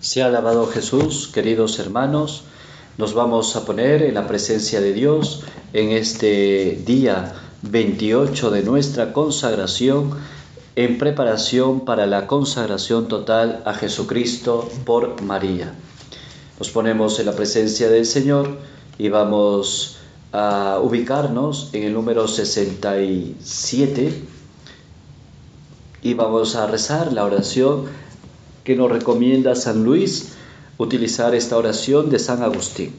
Se ha alabado Jesús, queridos hermanos. Nos vamos a poner en la presencia de Dios en este día 28 de nuestra consagración en preparación para la consagración total a Jesucristo por María. Nos ponemos en la presencia del Señor y vamos a ubicarnos en el número 67 y vamos a rezar la oración que nos recomienda San Luis utilizar esta oración de San Agustín.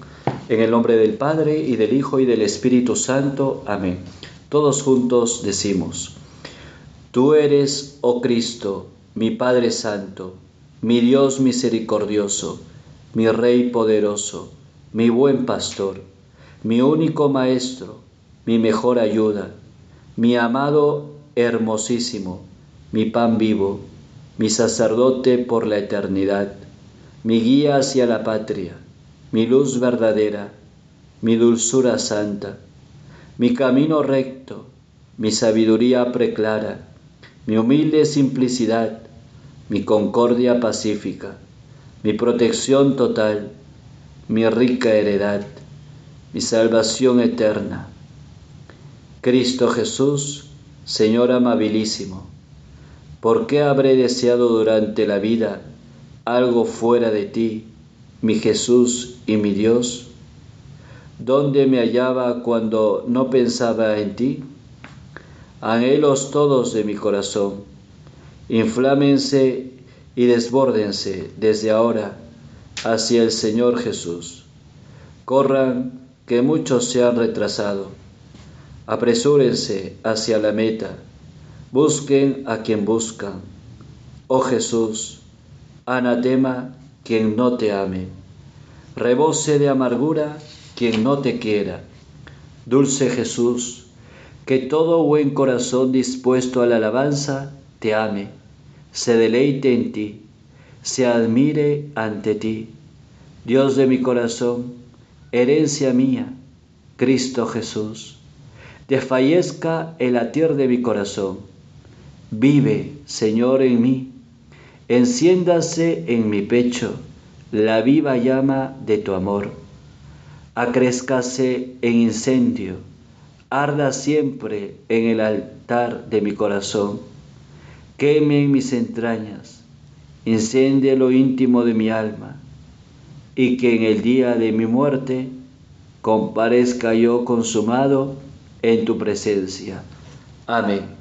En el nombre del Padre y del Hijo y del Espíritu Santo. Amén. Todos juntos decimos, Tú eres, oh Cristo, mi Padre Santo, mi Dios misericordioso, mi Rey poderoso, mi buen pastor, mi único Maestro, mi mejor ayuda, mi amado hermosísimo, mi pan vivo mi sacerdote por la eternidad, mi guía hacia la patria, mi luz verdadera, mi dulzura santa, mi camino recto, mi sabiduría preclara, mi humilde simplicidad, mi concordia pacífica, mi protección total, mi rica heredad, mi salvación eterna. Cristo Jesús, Señor amabilísimo, ¿Por qué habré deseado durante la vida algo fuera de ti, mi Jesús y mi Dios? ¿Dónde me hallaba cuando no pensaba en ti? Anhelos todos de mi corazón, inflámense y desbórdense desde ahora hacia el Señor Jesús. Corran, que muchos se han retrasado. Apresúrense hacia la meta Busquen a quien buscan. Oh Jesús, anatema quien no te ame. Rebose de amargura quien no te quiera. Dulce Jesús, que todo buen corazón dispuesto a la alabanza te ame, se deleite en ti, se admire ante ti. Dios de mi corazón, herencia mía, Cristo Jesús, desfallezca el latir de mi corazón Vive, Señor, en mí, enciéndase en mi pecho la viva llama de tu amor, acrezcase en incendio, arda siempre en el altar de mi corazón, queme en mis entrañas, incendie lo íntimo de mi alma, y que en el día de mi muerte comparezca yo consumado en tu presencia. Amén.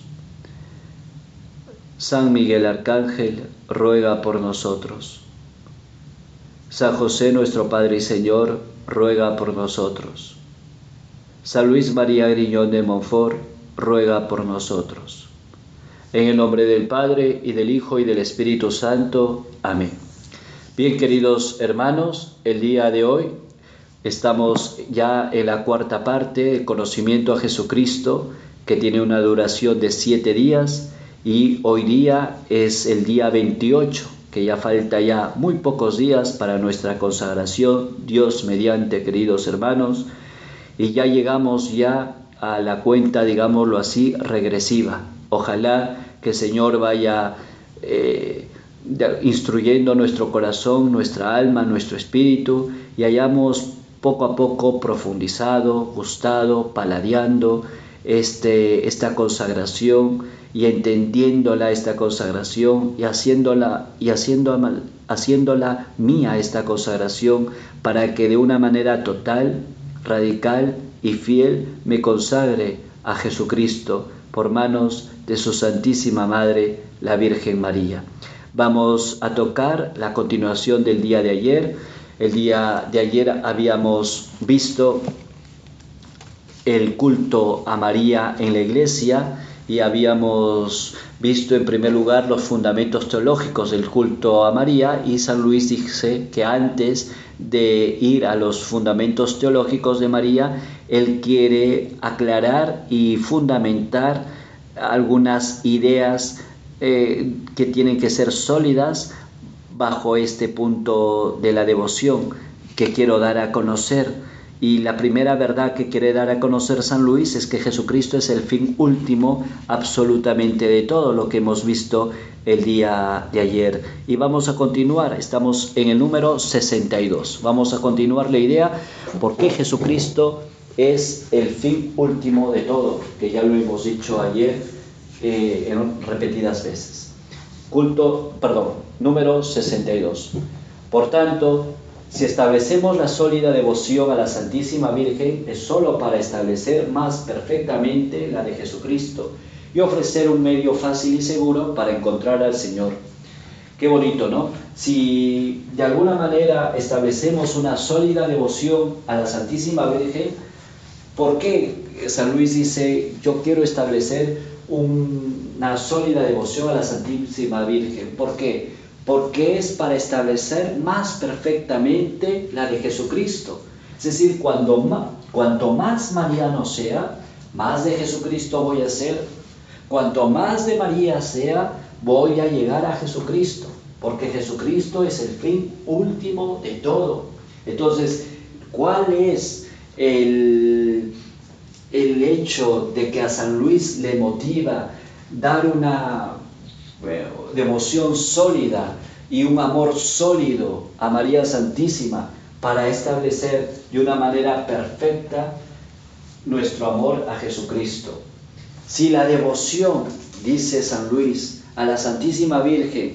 San Miguel Arcángel, ruega por nosotros. San José nuestro Padre y Señor, ruega por nosotros. San Luis María Griñón de Montfort, ruega por nosotros. En el nombre del Padre y del Hijo y del Espíritu Santo. Amén. Bien, queridos hermanos, el día de hoy estamos ya en la cuarta parte, el conocimiento a Jesucristo, que tiene una duración de siete días y hoy día es el día 28, que ya falta ya muy pocos días para nuestra consagración, Dios mediante, queridos hermanos, y ya llegamos ya a la cuenta, digámoslo así, regresiva. Ojalá que el Señor vaya eh, instruyendo nuestro corazón, nuestra alma, nuestro espíritu, y hayamos poco a poco profundizado, gustado, paladeando este, esta consagración y entendiéndola esta consagración y haciéndola y haciéndola, haciéndola mía esta consagración para que de una manera total, radical y fiel me consagre a Jesucristo por manos de su Santísima Madre, la Virgen María. Vamos a tocar la continuación del día de ayer. El día de ayer habíamos visto el culto a María en la iglesia y habíamos visto en primer lugar los fundamentos teológicos del culto a María y San Luis dice que antes de ir a los fundamentos teológicos de María, él quiere aclarar y fundamentar algunas ideas eh, que tienen que ser sólidas bajo este punto de la devoción que quiero dar a conocer. Y la primera verdad que quiere dar a conocer San Luis es que Jesucristo es el fin último absolutamente de todo lo que hemos visto el día de ayer. Y vamos a continuar, estamos en el número 62. Vamos a continuar la idea por qué Jesucristo es el fin último de todo, que ya lo hemos dicho ayer eh, en repetidas veces. Culto, perdón, número 62. Por tanto, si establecemos la sólida devoción a la Santísima Virgen, es sólo para establecer más perfectamente la de Jesucristo y ofrecer un medio fácil y seguro para encontrar al Señor. Qué bonito, ¿no? Si de alguna manera establecemos una sólida devoción a la Santísima Virgen, ¿por qué San Luis dice, yo quiero establecer una sólida devoción a la Santísima Virgen? ¿Por qué? Porque es para establecer más perfectamente la de Jesucristo. Es decir, cuando cuanto más mariano sea, más de Jesucristo voy a ser. Cuanto más de María sea, voy a llegar a Jesucristo, porque Jesucristo es el fin último de todo. Entonces, ¿cuál es el, el hecho de que a San Luis le motiva dar una de emoción sólida y un amor sólido a María Santísima para establecer de una manera perfecta nuestro amor a Jesucristo. Si la devoción, dice San Luis, a la Santísima Virgen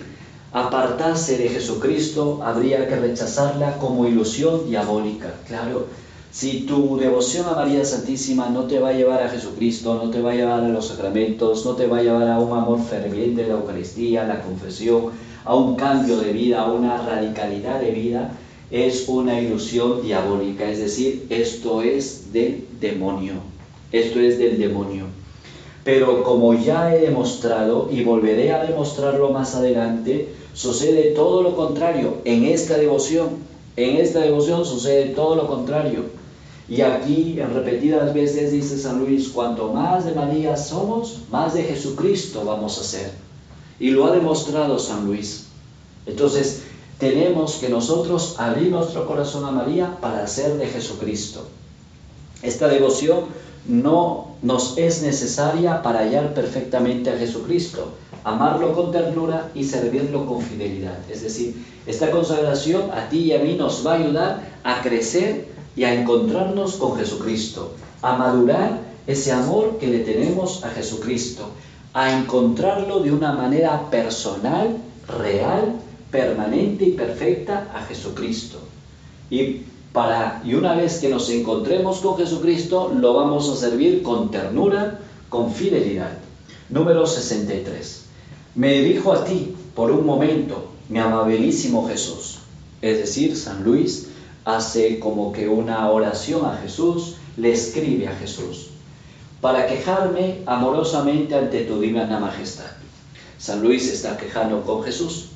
apartase de Jesucristo, habría que rechazarla como ilusión diabólica. Claro, si tu devoción a María Santísima no te va a llevar a Jesucristo, no te va a llevar a los sacramentos, no te va a llevar a un amor ferviente de la Eucaristía, la confesión, a un cambio de vida, a una radicalidad de vida, es una ilusión diabólica. Es decir, esto es del demonio. Esto es del demonio. Pero como ya he demostrado y volveré a demostrarlo más adelante, sucede todo lo contrario en esta devoción. En esta devoción sucede todo lo contrario. Y aquí en repetidas veces dice San Luis, cuanto más de María somos, más de Jesucristo vamos a ser. Y lo ha demostrado San Luis. Entonces, tenemos que nosotros abrir nuestro corazón a María para ser de Jesucristo. Esta devoción no nos es necesaria para hallar perfectamente a Jesucristo, amarlo con ternura y servirlo con fidelidad. Es decir, esta consagración a ti y a mí nos va a ayudar a crecer y a encontrarnos con Jesucristo, a madurar ese amor que le tenemos a Jesucristo, a encontrarlo de una manera personal, real, permanente y perfecta a Jesucristo. Y para y una vez que nos encontremos con Jesucristo, lo vamos a servir con ternura, con fidelidad. Número 63. Me dirijo a ti por un momento, mi amabilísimo Jesús, es decir, San Luis, hace como que una oración a Jesús, le escribe a Jesús, para quejarme amorosamente ante tu divina majestad. San Luis está quejando con Jesús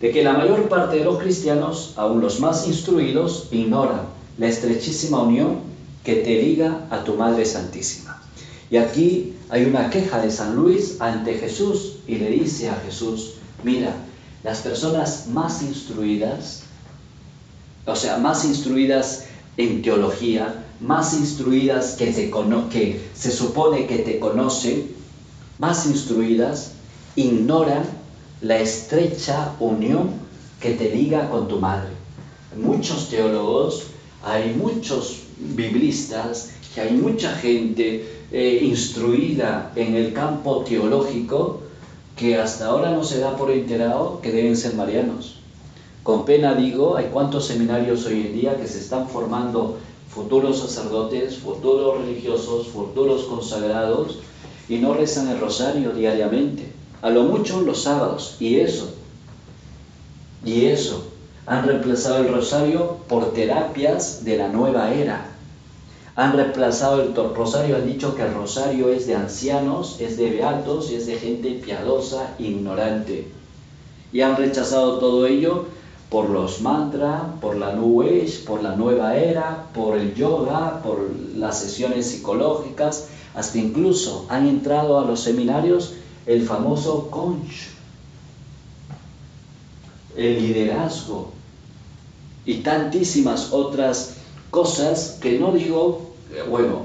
de que la mayor parte de los cristianos, aun los más instruidos, ignoran la estrechísima unión que te liga a tu Madre Santísima. Y aquí hay una queja de San Luis ante Jesús y le dice a Jesús, mira, las personas más instruidas o sea, más instruidas en teología, más instruidas que, se que se supone que te conocen, más instruidas, ignoran la estrecha unión que te liga con tu madre. Muchos teólogos, hay muchos biblistas, que hay mucha gente eh, instruida en el campo teológico que hasta ahora no se da por enterado que deben ser marianos. Con pena digo, hay cuantos seminarios hoy en día que se están formando futuros sacerdotes, futuros religiosos, futuros consagrados y no rezan el rosario diariamente, a lo mucho los sábados, y eso, y eso, han reemplazado el rosario por terapias de la nueva era. Han reemplazado el rosario, han dicho que el rosario es de ancianos, es de beatos, es de gente piadosa, ignorante. Y han rechazado todo ello por los mantras, por la New por la nueva era, por el yoga, por las sesiones psicológicas, hasta incluso han entrado a los seminarios el famoso conch, el liderazgo y tantísimas otras cosas que no digo, bueno,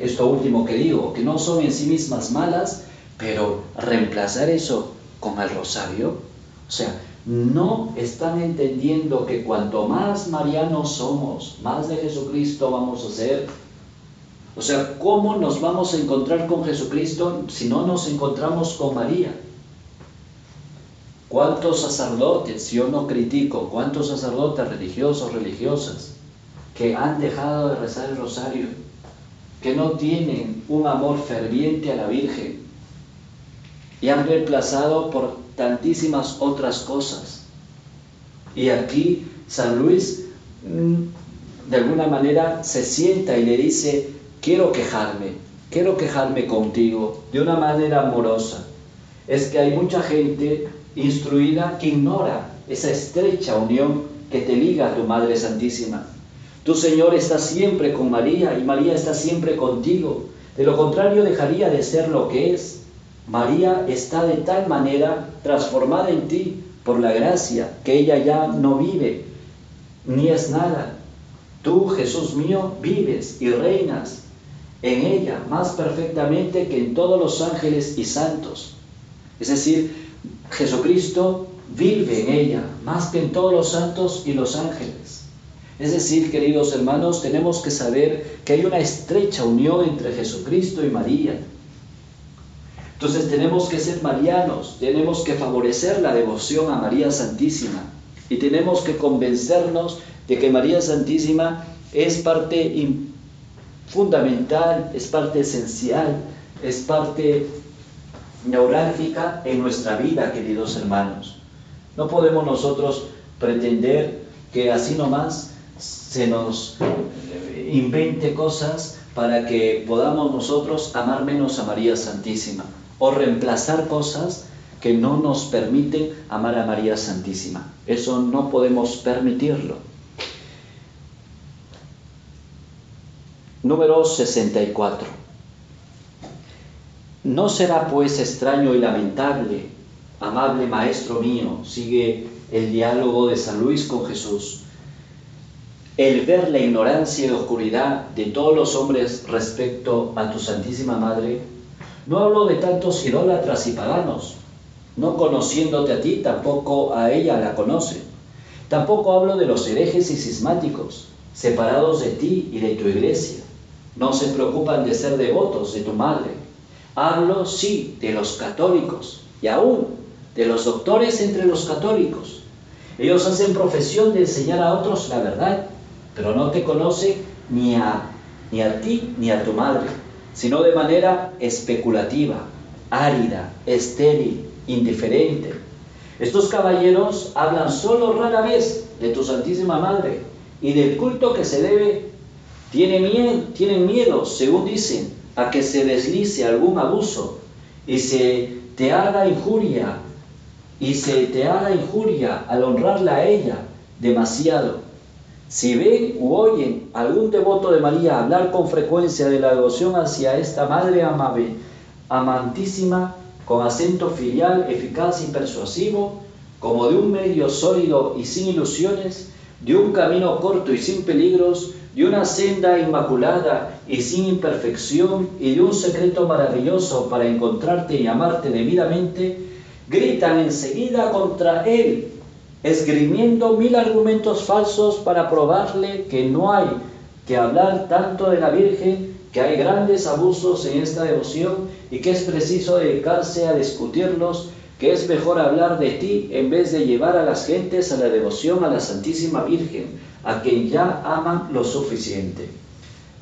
esto último que digo, que no son en sí mismas malas, pero reemplazar eso con el rosario, o sea, no están entendiendo que cuanto más marianos somos, más de Jesucristo vamos a ser. O sea, ¿cómo nos vamos a encontrar con Jesucristo si no nos encontramos con María? ¿Cuántos sacerdotes, yo no critico, cuántos sacerdotes religiosos, religiosas, que han dejado de rezar el rosario, que no tienen un amor ferviente a la Virgen y han reemplazado por tantísimas otras cosas. Y aquí San Luis mm, de alguna manera se sienta y le dice, quiero quejarme, quiero quejarme contigo de una manera amorosa. Es que hay mucha gente instruida que ignora esa estrecha unión que te liga a tu Madre Santísima. Tu Señor está siempre con María y María está siempre contigo. De lo contrario dejaría de ser lo que es. María está de tal manera transformada en ti por la gracia que ella ya no vive ni es nada. Tú, Jesús mío, vives y reinas en ella más perfectamente que en todos los ángeles y santos. Es decir, Jesucristo vive en ella más que en todos los santos y los ángeles. Es decir, queridos hermanos, tenemos que saber que hay una estrecha unión entre Jesucristo y María entonces tenemos que ser marianos, tenemos que favorecer la devoción a María Santísima y tenemos que convencernos de que María Santísima es parte fundamental, es parte esencial, es parte neurálgica en nuestra vida, queridos hermanos. No podemos nosotros pretender que así nomás se nos invente cosas para que podamos nosotros amar menos a María Santísima o reemplazar cosas que no nos permiten amar a María Santísima. Eso no podemos permitirlo. Número 64. No será pues extraño y lamentable, amable Maestro mío, sigue el diálogo de San Luis con Jesús, el ver la ignorancia y oscuridad de todos los hombres respecto a tu Santísima Madre no hablo de tantos idólatras y paganos, no conociéndote a ti, tampoco a ella la conoce. Tampoco hablo de los herejes y cismáticos, separados de ti y de tu iglesia. No se preocupan de ser devotos de tu madre. Hablo, sí, de los católicos y aún de los doctores entre los católicos. Ellos hacen profesión de enseñar a otros la verdad, pero no te conocen ni a, ni a ti ni a tu madre sino de manera especulativa, árida, estéril, indiferente. Estos caballeros hablan solo rara vez de tu Santísima Madre y del culto que se debe. Tienen miedo, tienen miedo, según dicen, a que se deslice algún abuso y se te haga injuria y se te haga injuria al honrarla a ella demasiado. Si ven u oyen algún devoto de María hablar con frecuencia de la devoción hacia esta Madre amable, amantísima, con acento filial, eficaz y persuasivo, como de un medio sólido y sin ilusiones, de un camino corto y sin peligros, de una senda inmaculada y sin imperfección, y de un secreto maravilloso para encontrarte y amarte debidamente, gritan enseguida contra él esgrimiendo mil argumentos falsos para probarle que no hay que hablar tanto de la Virgen, que hay grandes abusos en esta devoción y que es preciso dedicarse a discutirlos, que es mejor hablar de ti en vez de llevar a las gentes a la devoción a la Santísima Virgen, a quien ya aman lo suficiente.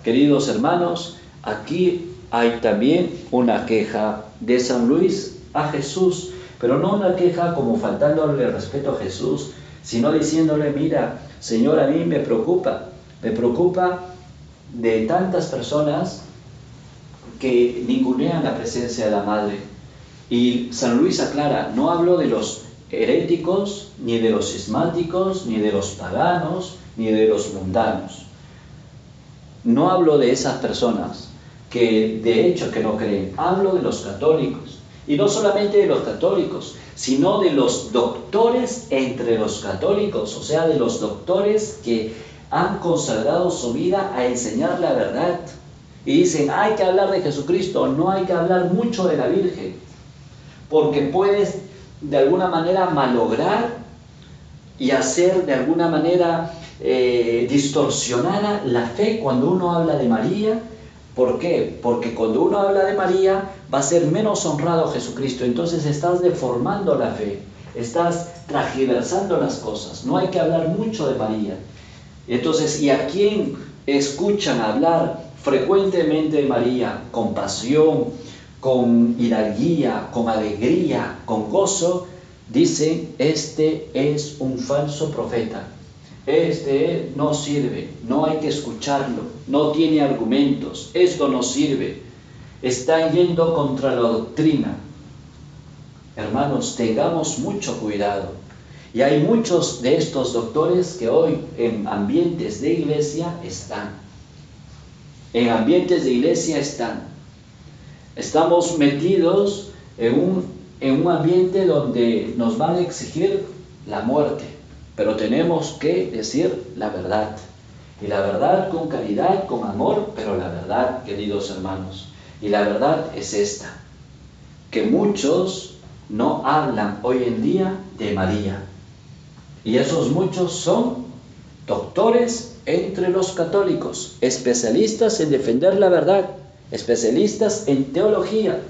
Queridos hermanos, aquí hay también una queja de San Luis a Jesús pero no una queja como faltándole respeto a Jesús, sino diciéndole, mira, Señor, a mí me preocupa, me preocupa de tantas personas que ningunean la presencia de la Madre. Y San Luis aclara, no hablo de los heréticos, ni de los cismáticos, ni de los paganos, ni de los mundanos. No hablo de esas personas que de hecho que no creen, hablo de los católicos. Y no solamente de los católicos, sino de los doctores entre los católicos, o sea, de los doctores que han consagrado su vida a enseñar la verdad. Y dicen, hay que hablar de Jesucristo, no hay que hablar mucho de la Virgen, porque puedes de alguna manera malograr y hacer de alguna manera eh, distorsionada la fe cuando uno habla de María. ¿Por qué? Porque cuando uno habla de María va a ser menos honrado Jesucristo. Entonces estás deformando la fe, estás tragiversando las cosas. No hay que hablar mucho de María. Entonces, ¿y a quién escuchan hablar frecuentemente de María con pasión, con hidalguía, con alegría, con gozo? Dicen, este es un falso profeta este no sirve, no hay que escucharlo, no tiene argumentos, esto no sirve, está yendo contra la doctrina. Hermanos, tengamos mucho cuidado. Y hay muchos de estos doctores que hoy en ambientes de iglesia están. En ambientes de iglesia están. Estamos metidos en un, en un ambiente donde nos van a exigir la muerte pero tenemos que decir la verdad. Y la verdad con caridad, con amor, pero la verdad, queridos hermanos. Y la verdad es esta, que muchos no hablan hoy en día de María. Y esos muchos son doctores entre los católicos, especialistas en defender la verdad, especialistas en teología,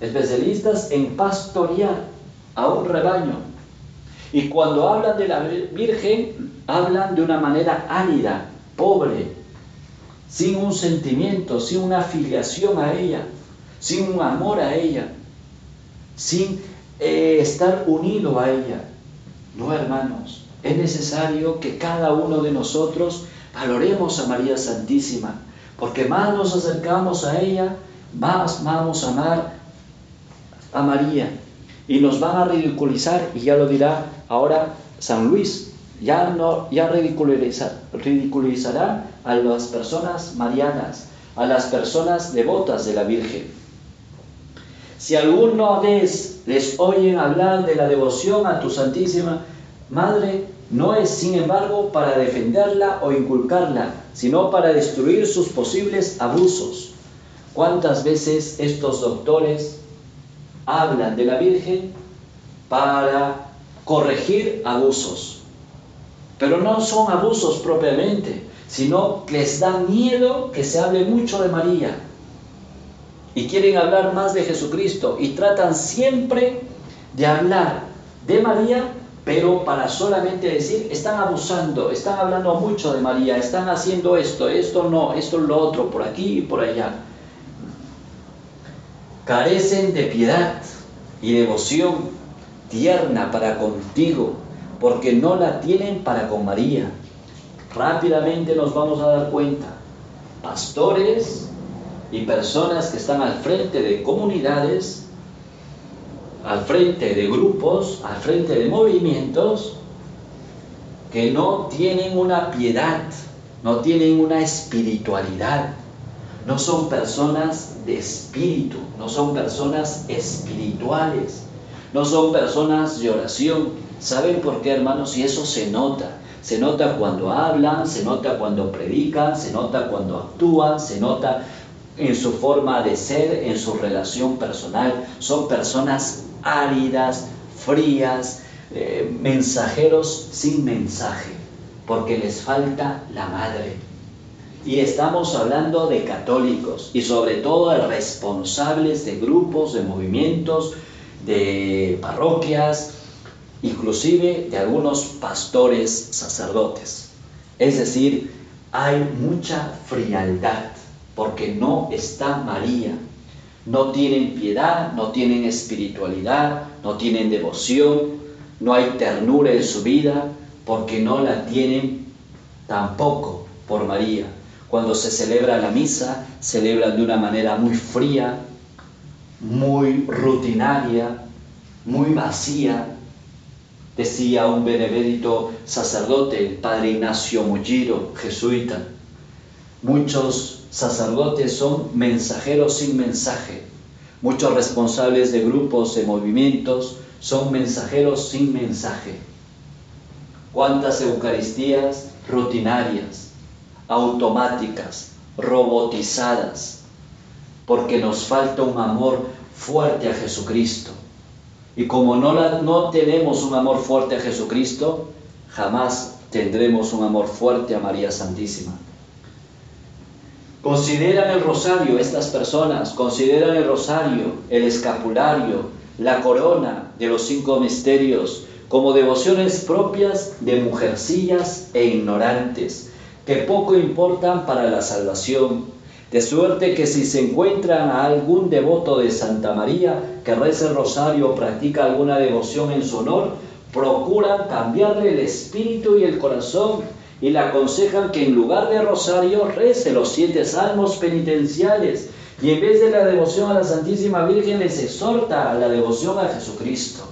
especialistas en pastorear a un rebaño, y cuando hablan de la Virgen, hablan de una manera árida, pobre, sin un sentimiento, sin una afiliación a ella, sin un amor a ella, sin eh, estar unido a ella. No, hermanos, es necesario que cada uno de nosotros valoremos a María Santísima, porque más nos acercamos a ella, más vamos a amar a María. Y nos van a ridiculizar, y ya lo dirá Ahora San Luis ya, no, ya ridiculizará a las personas marianas, a las personas devotas de la Virgen. Si alguna vez les oyen hablar de la devoción a tu Santísima Madre, no es sin embargo para defenderla o inculcarla, sino para destruir sus posibles abusos. ¿Cuántas veces estos doctores hablan de la Virgen para corregir abusos. Pero no son abusos propiamente, sino que les da miedo que se hable mucho de María. Y quieren hablar más de Jesucristo y tratan siempre de hablar de María, pero para solamente decir, están abusando, están hablando mucho de María, están haciendo esto, esto no, esto lo otro, por aquí y por allá. Carecen de piedad y devoción tierna para contigo, porque no la tienen para con María. Rápidamente nos vamos a dar cuenta. Pastores y personas que están al frente de comunidades, al frente de grupos, al frente de movimientos, que no tienen una piedad, no tienen una espiritualidad, no son personas de espíritu, no son personas espirituales no son personas de oración. ¿Saben por qué, hermanos? Y eso se nota. Se nota cuando hablan, se nota cuando predican, se nota cuando actúan, se nota en su forma de ser, en su relación personal. Son personas áridas, frías, eh, mensajeros sin mensaje, porque les falta la madre. Y estamos hablando de católicos y sobre todo de responsables de grupos, de movimientos, de parroquias, inclusive de algunos pastores sacerdotes. Es decir, hay mucha frialdad porque no está María. No tienen piedad, no tienen espiritualidad, no tienen devoción, no hay ternura en su vida porque no la tienen tampoco por María. Cuando se celebra la misa, celebran de una manera muy fría, muy rutinaria, muy vacía. Decía un benemérito sacerdote, el padre Ignacio Mulliro, jesuita, muchos sacerdotes son mensajeros sin mensaje. Muchos responsables de grupos, de movimientos, son mensajeros sin mensaje. ¿Cuántas Eucaristías rutinarias, automáticas, robotizadas? Porque nos falta un amor fuerte a Jesucristo. Y como no, no tenemos un amor fuerte a Jesucristo, jamás tendremos un amor fuerte a María Santísima. Consideran el rosario estas personas, consideran el rosario, el escapulario, la corona de los cinco misterios como devociones propias de mujercillas e ignorantes, que poco importan para la salvación, de suerte que si se encuentran a algún devoto de Santa María que reza el rosario o practica alguna devoción en su honor, procuran cambiarle el espíritu y el corazón y le aconsejan que en lugar de rosario rece los siete salmos penitenciales y en vez de la devoción a la Santísima Virgen les exhorta a la devoción a Jesucristo.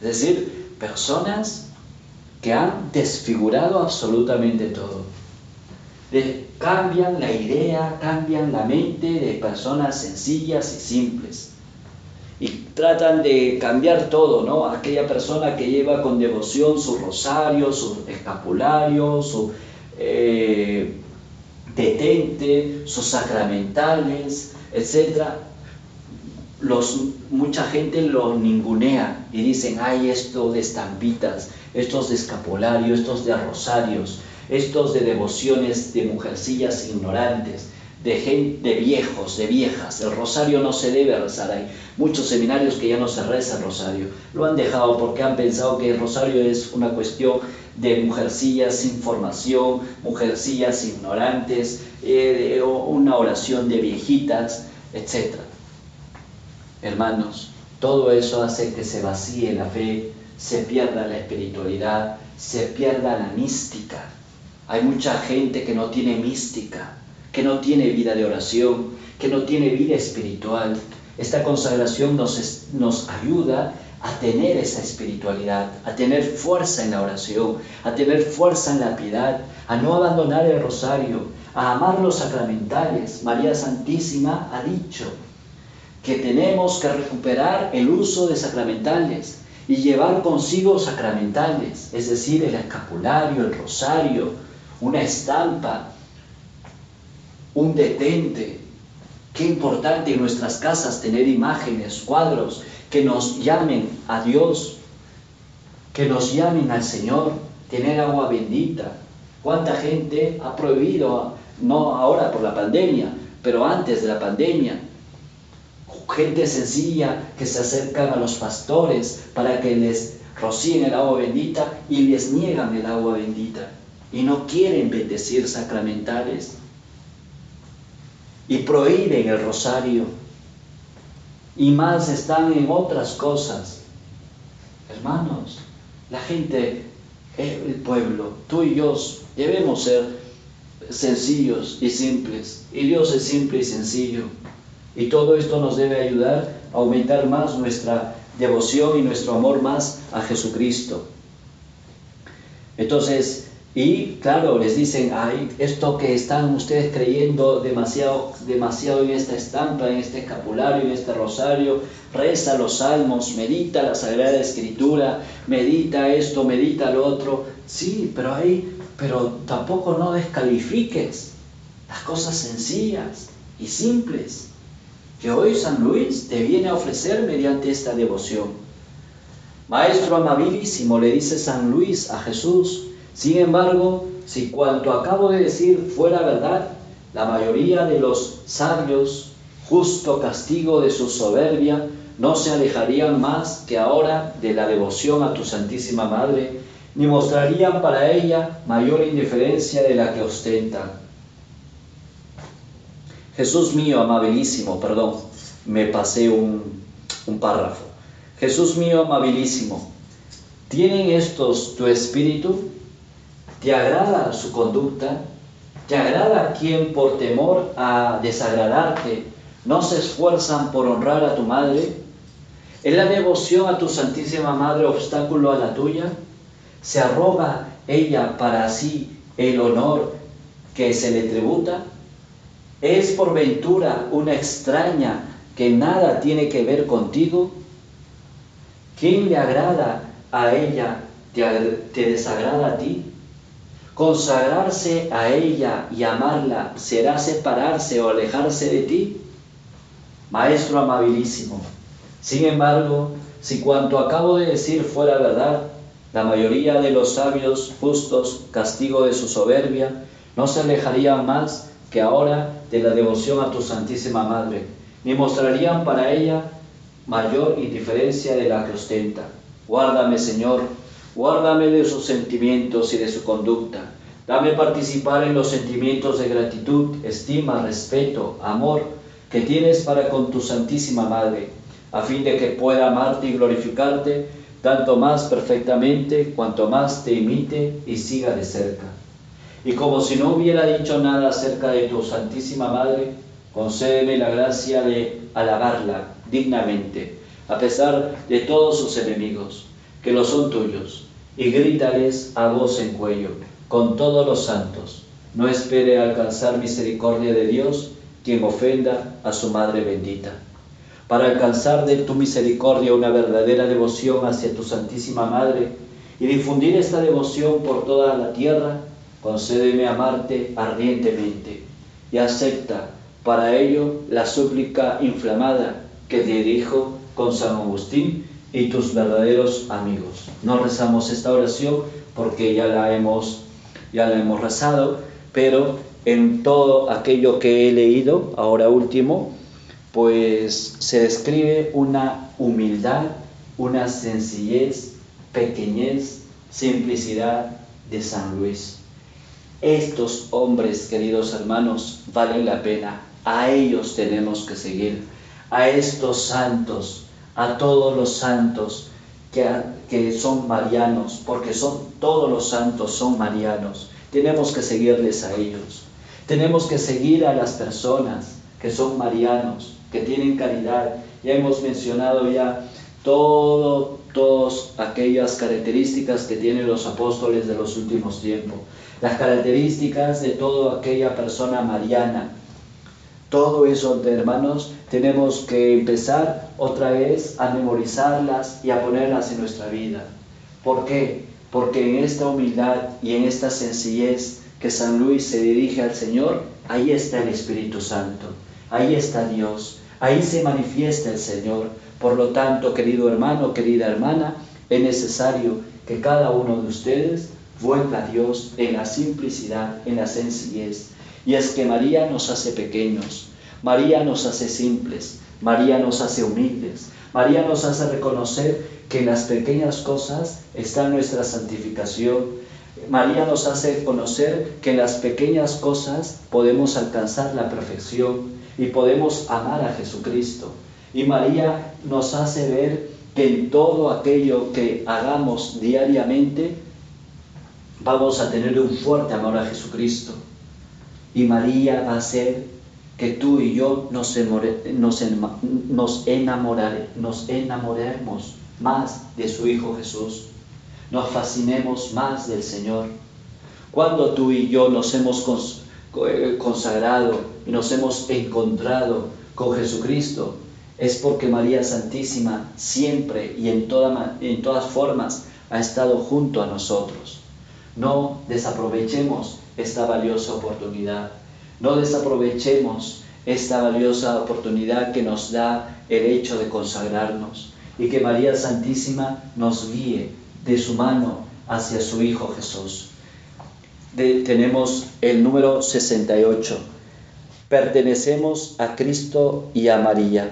Es decir, personas que han desfigurado absolutamente todo. Cambian la idea, cambian la mente de personas sencillas y simples. Y tratan de cambiar todo, ¿no? Aquella persona que lleva con devoción su rosario, su escapulario, su eh, detente, sus sacramentales, etcétera, los, mucha gente lo ningunea y dicen, ay, esto de estampitas, estos de escapulario, estos de rosarios, estos de devociones de mujercillas ignorantes, de, gente, de viejos, de viejas. El rosario no se debe rezar. Hay muchos seminarios que ya no se reza el rosario. Lo han dejado porque han pensado que el rosario es una cuestión de mujercillas sin formación, mujercillas ignorantes, eh, una oración de viejitas, etc. Hermanos, todo eso hace que se vacíe la fe, se pierda la espiritualidad, se pierda la mística. Hay mucha gente que no tiene mística, que no tiene vida de oración, que no tiene vida espiritual. Esta consagración nos, nos ayuda a tener esa espiritualidad, a tener fuerza en la oración, a tener fuerza en la piedad, a no abandonar el rosario, a amar los sacramentales. María Santísima ha dicho que tenemos que recuperar el uso de sacramentales y llevar consigo sacramentales, es decir, el escapulario, el rosario, una estampa, un detente. Qué importante en nuestras casas tener imágenes, cuadros que nos llamen a Dios, que nos llamen al Señor, tener agua bendita. ¿Cuánta gente ha prohibido, no ahora por la pandemia, pero antes de la pandemia, gente sencilla que se acercan a los pastores para que les rocíen el agua bendita y les niegan el agua bendita y no quieren bendecir sacramentales y prohíben el rosario y más están en otras cosas. Hermanos, la gente, el pueblo, tú y yo debemos ser sencillos y simples. Y Dios es simple y sencillo. Y todo esto nos debe ayudar a aumentar más nuestra devoción y nuestro amor más a Jesucristo. Entonces, y claro, les dicen, ay, esto que están ustedes creyendo demasiado, demasiado en esta estampa, en este escapulario, en este rosario, reza los salmos, medita la Sagrada Escritura, medita esto, medita lo otro. Sí, pero ahí, pero tampoco no descalifiques las cosas sencillas y simples que hoy San Luis te viene a ofrecer mediante esta devoción. Maestro amabilísimo, le dice San Luis a Jesús, sin embargo, si cuanto acabo de decir fuera verdad, la mayoría de los sabios, justo castigo de su soberbia, no se alejarían más que ahora de la devoción a tu Santísima Madre, ni mostrarían para ella mayor indiferencia de la que ostentan. Jesús mío, amabilísimo, perdón, me pasé un, un párrafo. Jesús mío, amabilísimo, ¿tienen estos tu espíritu? ¿Te agrada su conducta? ¿Te agrada quien por temor a desagradarte no se esfuerzan por honrar a tu madre? ¿Es la devoción a tu Santísima Madre obstáculo a la tuya? ¿Se arroga ella para sí el honor que se le tributa? ¿Es por ventura una extraña que nada tiene que ver contigo? ¿Quién le agrada a ella te, te desagrada a ti? Consagrarse a ella y amarla será separarse o alejarse de ti. Maestro amabilísimo, sin embargo, si cuanto acabo de decir fuera verdad, la mayoría de los sabios justos, castigo de su soberbia, no se alejarían más que ahora de la devoción a tu Santísima Madre, ni mostrarían para ella mayor indiferencia de la que ostenta. Guárdame, Señor, Guárdame de sus sentimientos y de su conducta. Dame participar en los sentimientos de gratitud, estima, respeto, amor que tienes para con tu Santísima Madre, a fin de que pueda amarte y glorificarte tanto más perfectamente cuanto más te imite y siga de cerca. Y como si no hubiera dicho nada acerca de tu Santísima Madre, concédeme la gracia de alabarla dignamente, a pesar de todos sus enemigos que lo son tuyos, y grítales a voz en cuello, con todos los santos. No espere alcanzar misericordia de Dios quien ofenda a su Madre bendita. Para alcanzar de tu misericordia una verdadera devoción hacia tu Santísima Madre y difundir esta devoción por toda la tierra, concédeme amarte ardientemente y acepta para ello la súplica inflamada que dirijo con San Agustín y tus verdaderos amigos. No rezamos esta oración porque ya la hemos, ya la hemos rezado, pero en todo aquello que he leído, ahora último, pues se describe una humildad, una sencillez, pequeñez, simplicidad de San Luis. Estos hombres, queridos hermanos, valen la pena. A ellos tenemos que seguir. A estos santos a todos los santos que, son marianos, porque son todos los santos son marianos. Tenemos que seguirles a ellos. Tenemos que seguir a las personas que son marianos, que tienen caridad. Ya hemos mencionado ya todo, todas aquellas características que tienen los apóstoles de los últimos tiempos. Las características de toda aquella persona mariana todo eso, hermanos, tenemos que empezar otra vez a memorizarlas y a ponerlas en nuestra vida. ¿Por qué? Porque en esta humildad y en esta sencillez que San Luis se dirige al Señor, ahí está el Espíritu Santo, ahí está Dios, ahí se manifiesta el Señor. Por lo tanto, querido hermano, querida hermana, es necesario que cada uno de ustedes vuelva a Dios en la simplicidad, en la sencillez y es que María nos hace pequeños, María nos hace simples, María nos hace humildes, María nos hace reconocer que en las pequeñas cosas está nuestra santificación. María nos hace conocer que en las pequeñas cosas podemos alcanzar la perfección y podemos amar a Jesucristo. Y María nos hace ver que en todo aquello que hagamos diariamente vamos a tener un fuerte amor a Jesucristo y María va a hacer que tú y yo nos, nos, enamoremos más de su Hijo Jesús, nos fascinemos más del Señor. Cuando tú y yo nos hemos eh, consagrado y nos hemos encontrado con Jesucristo, es porque María Santísima siempre y en, en todas formas ha estado junto a nosotros. No desaprovechemos esta valiosa oportunidad. No desaprovechemos esta valiosa oportunidad que nos da el hecho de consagrarnos y que María Santísima nos guíe de su mano hacia su Hijo Jesús. tenemos el número 68. Pertenecemos a Cristo y a María.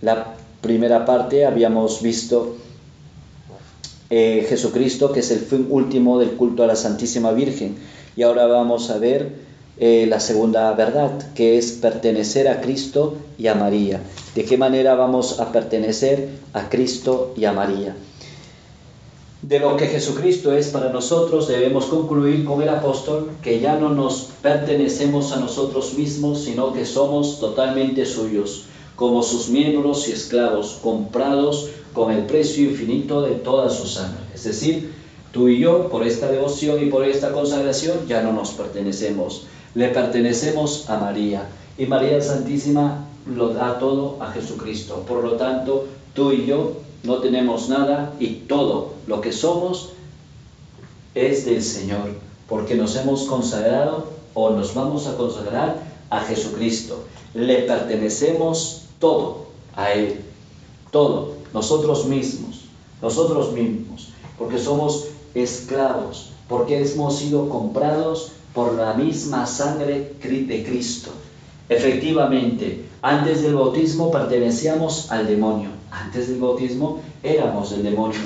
La primera parte habíamos visto eh, Jesucristo, que es el fin último del culto a la Santísima Virgen. Y ahora vamos a ver eh, la segunda verdad, que es pertenecer a Cristo y a María. ¿De qué manera vamos a pertenecer a Cristo y a María? de lo que Jesucristo es para nosotros, debemos concluir con el apóstol que ya no nos pertenecemos a nosotros mismos, sino que somos totalmente suyos, como sus miembros y esclavos, comprados con el precio infinito de toda su sangre. Es decir, tú y yo, por esta devoción y por esta consagración, ya no nos pertenecemos. Le pertenecemos a María. Y María Santísima lo da todo a Jesucristo. Por lo tanto, tú y yo no tenemos nada y todo lo que somos es del Señor, porque nos hemos consagrado o nos vamos a consagrar a Jesucristo. Le pertenecemos todo a Él, todo, nosotros mismos, nosotros mismos, porque somos esclavos, porque hemos sido comprados por la misma sangre de Cristo. Efectivamente, antes del bautismo pertenecíamos al demonio, antes del bautismo éramos el demonio,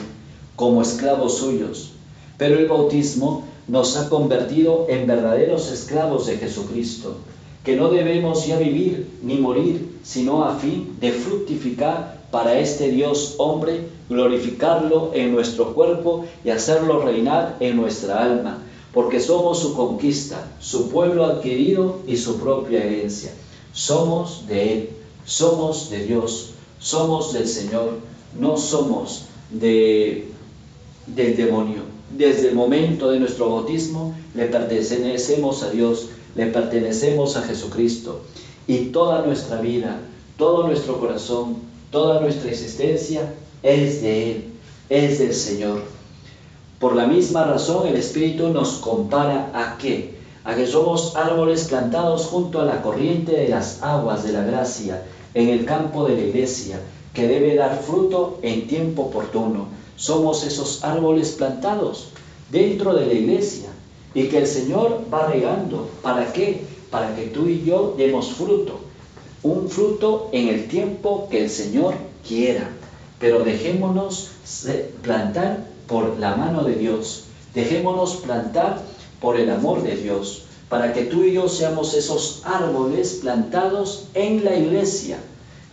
como esclavos suyos, pero el bautismo nos ha convertido en verdaderos esclavos de Jesucristo, que no debemos ya vivir ni morir, sino a fin de fructificar para este Dios hombre, glorificarlo en nuestro cuerpo y hacerlo reinar en nuestra alma porque somos su conquista, su pueblo adquirido y su propia herencia. Somos de Él, somos de Dios, somos del Señor, no somos de, del demonio. Desde el momento de nuestro bautismo le pertenecemos a Dios, le pertenecemos a Jesucristo. Y toda nuestra vida, todo nuestro corazón, toda nuestra existencia es de Él, es del Señor. Por la misma razón el Espíritu nos compara a qué? A que somos árboles plantados junto a la corriente de las aguas de la gracia en el campo de la iglesia, que debe dar fruto en tiempo oportuno. Somos esos árboles plantados dentro de la iglesia y que el Señor va regando. ¿Para qué? Para que tú y yo demos fruto. Un fruto en el tiempo que el Señor quiera. Pero dejémonos plantar por la mano de Dios. Dejémonos plantar por el amor de Dios, para que tú y yo seamos esos árboles plantados en la iglesia,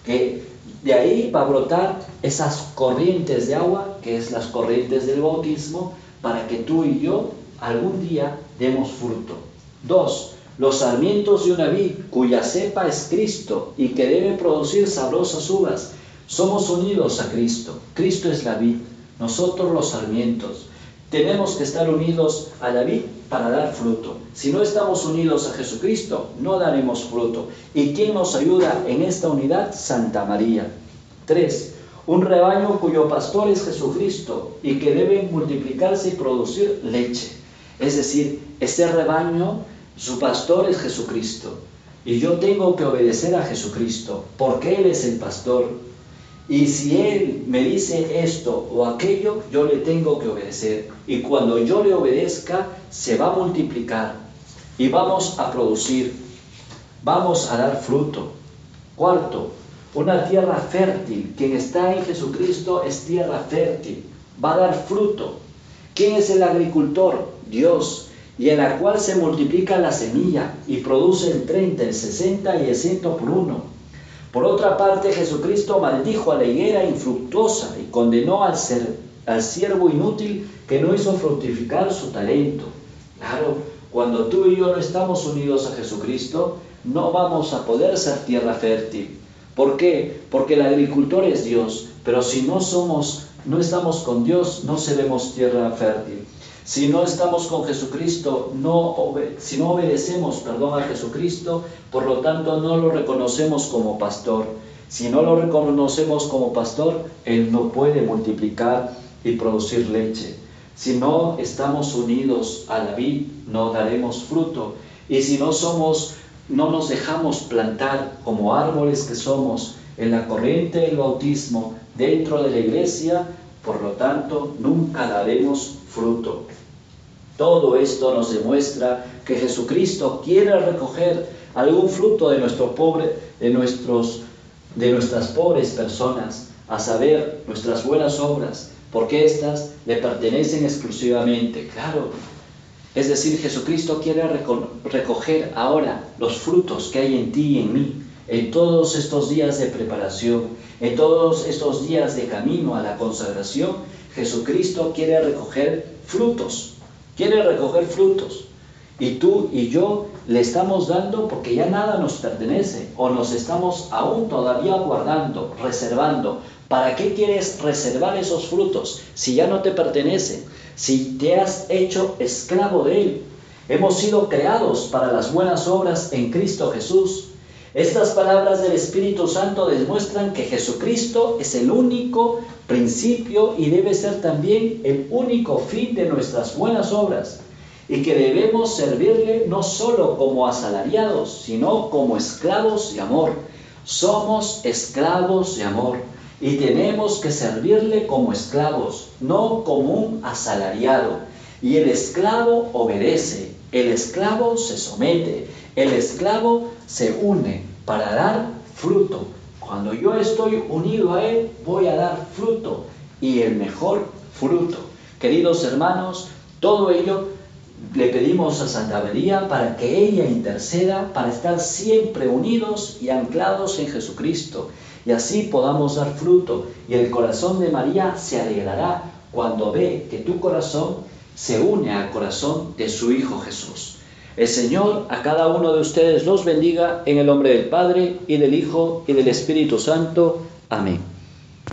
que de ahí va a brotar esas corrientes de agua, que es las corrientes del bautismo, para que tú y yo algún día demos fruto. Dos, los sarmientos de una vid cuya cepa es Cristo y que debe producir sabrosas uvas. Somos unidos a Cristo. Cristo es la vid nosotros los sarmientos. Tenemos que estar unidos a la vid para dar fruto. Si no estamos unidos a Jesucristo, no daremos fruto. ¿Y quién nos ayuda en esta unidad? Santa María. 3. Un rebaño cuyo pastor es Jesucristo y que debe multiplicarse y producir leche. Es decir, este rebaño, su pastor es Jesucristo. Y yo tengo que obedecer a Jesucristo, porque Él es el pastor. Y si Él me dice esto o aquello, yo le tengo que obedecer. Y cuando yo le obedezca, se va a multiplicar y vamos a producir, vamos a dar fruto. Cuarto, una tierra fértil. Quien está en Jesucristo es tierra fértil, va a dar fruto. ¿Quién es el agricultor? Dios, y en la cual se multiplica la semilla y produce el 30, el 60 y el 100 por uno. Por otra parte, Jesucristo maldijo a la higuera infructuosa y condenó al, ser, al siervo inútil que no hizo fructificar su talento. Claro, cuando tú y yo no estamos unidos a Jesucristo, no vamos a poder ser tierra fértil. ¿Por qué? Porque el agricultor es Dios, pero si no somos, no estamos con Dios, no seremos tierra fértil. Si no estamos con Jesucristo, no si no obedecemos, perdón, a Jesucristo, por lo tanto no lo reconocemos como pastor. Si no lo reconocemos como pastor, Él no puede multiplicar y producir leche. Si no estamos unidos a la vid, no daremos fruto. Y si no somos, no nos dejamos plantar como árboles que somos en la corriente del bautismo dentro de la iglesia, por lo tanto, nunca daremos fruto. Todo esto nos demuestra que Jesucristo quiere recoger algún fruto de nuestro pobre, de nuestros, de nuestras pobres personas, a saber, nuestras buenas obras, porque éstas le pertenecen exclusivamente. Claro, es decir, Jesucristo quiere recoger ahora los frutos que hay en ti y en mí, en todos estos días de preparación, en todos estos días de camino a la consagración, Jesucristo quiere recoger frutos, quiere recoger frutos. Y tú y yo le estamos dando porque ya nada nos pertenece o nos estamos aún todavía guardando, reservando. ¿Para qué quieres reservar esos frutos si ya no te pertenece? Si te has hecho esclavo de él. Hemos sido creados para las buenas obras en Cristo Jesús. Estas palabras del Espíritu Santo demuestran que Jesucristo es el único principio y debe ser también el único fin de nuestras buenas obras y que debemos servirle no solo como asalariados, sino como esclavos de amor. Somos esclavos de amor y tenemos que servirle como esclavos, no como un asalariado. Y el esclavo obedece, el esclavo se somete, el esclavo se une para dar fruto. Cuando yo estoy unido a Él, voy a dar fruto y el mejor fruto. Queridos hermanos, todo ello le pedimos a Santa María para que ella interceda para estar siempre unidos y anclados en Jesucristo y así podamos dar fruto y el corazón de María se alegrará cuando ve que tu corazón se une al corazón de su Hijo Jesús. El Señor a cada uno de ustedes los bendiga en el nombre del Padre y del Hijo y del Espíritu Santo. Amén.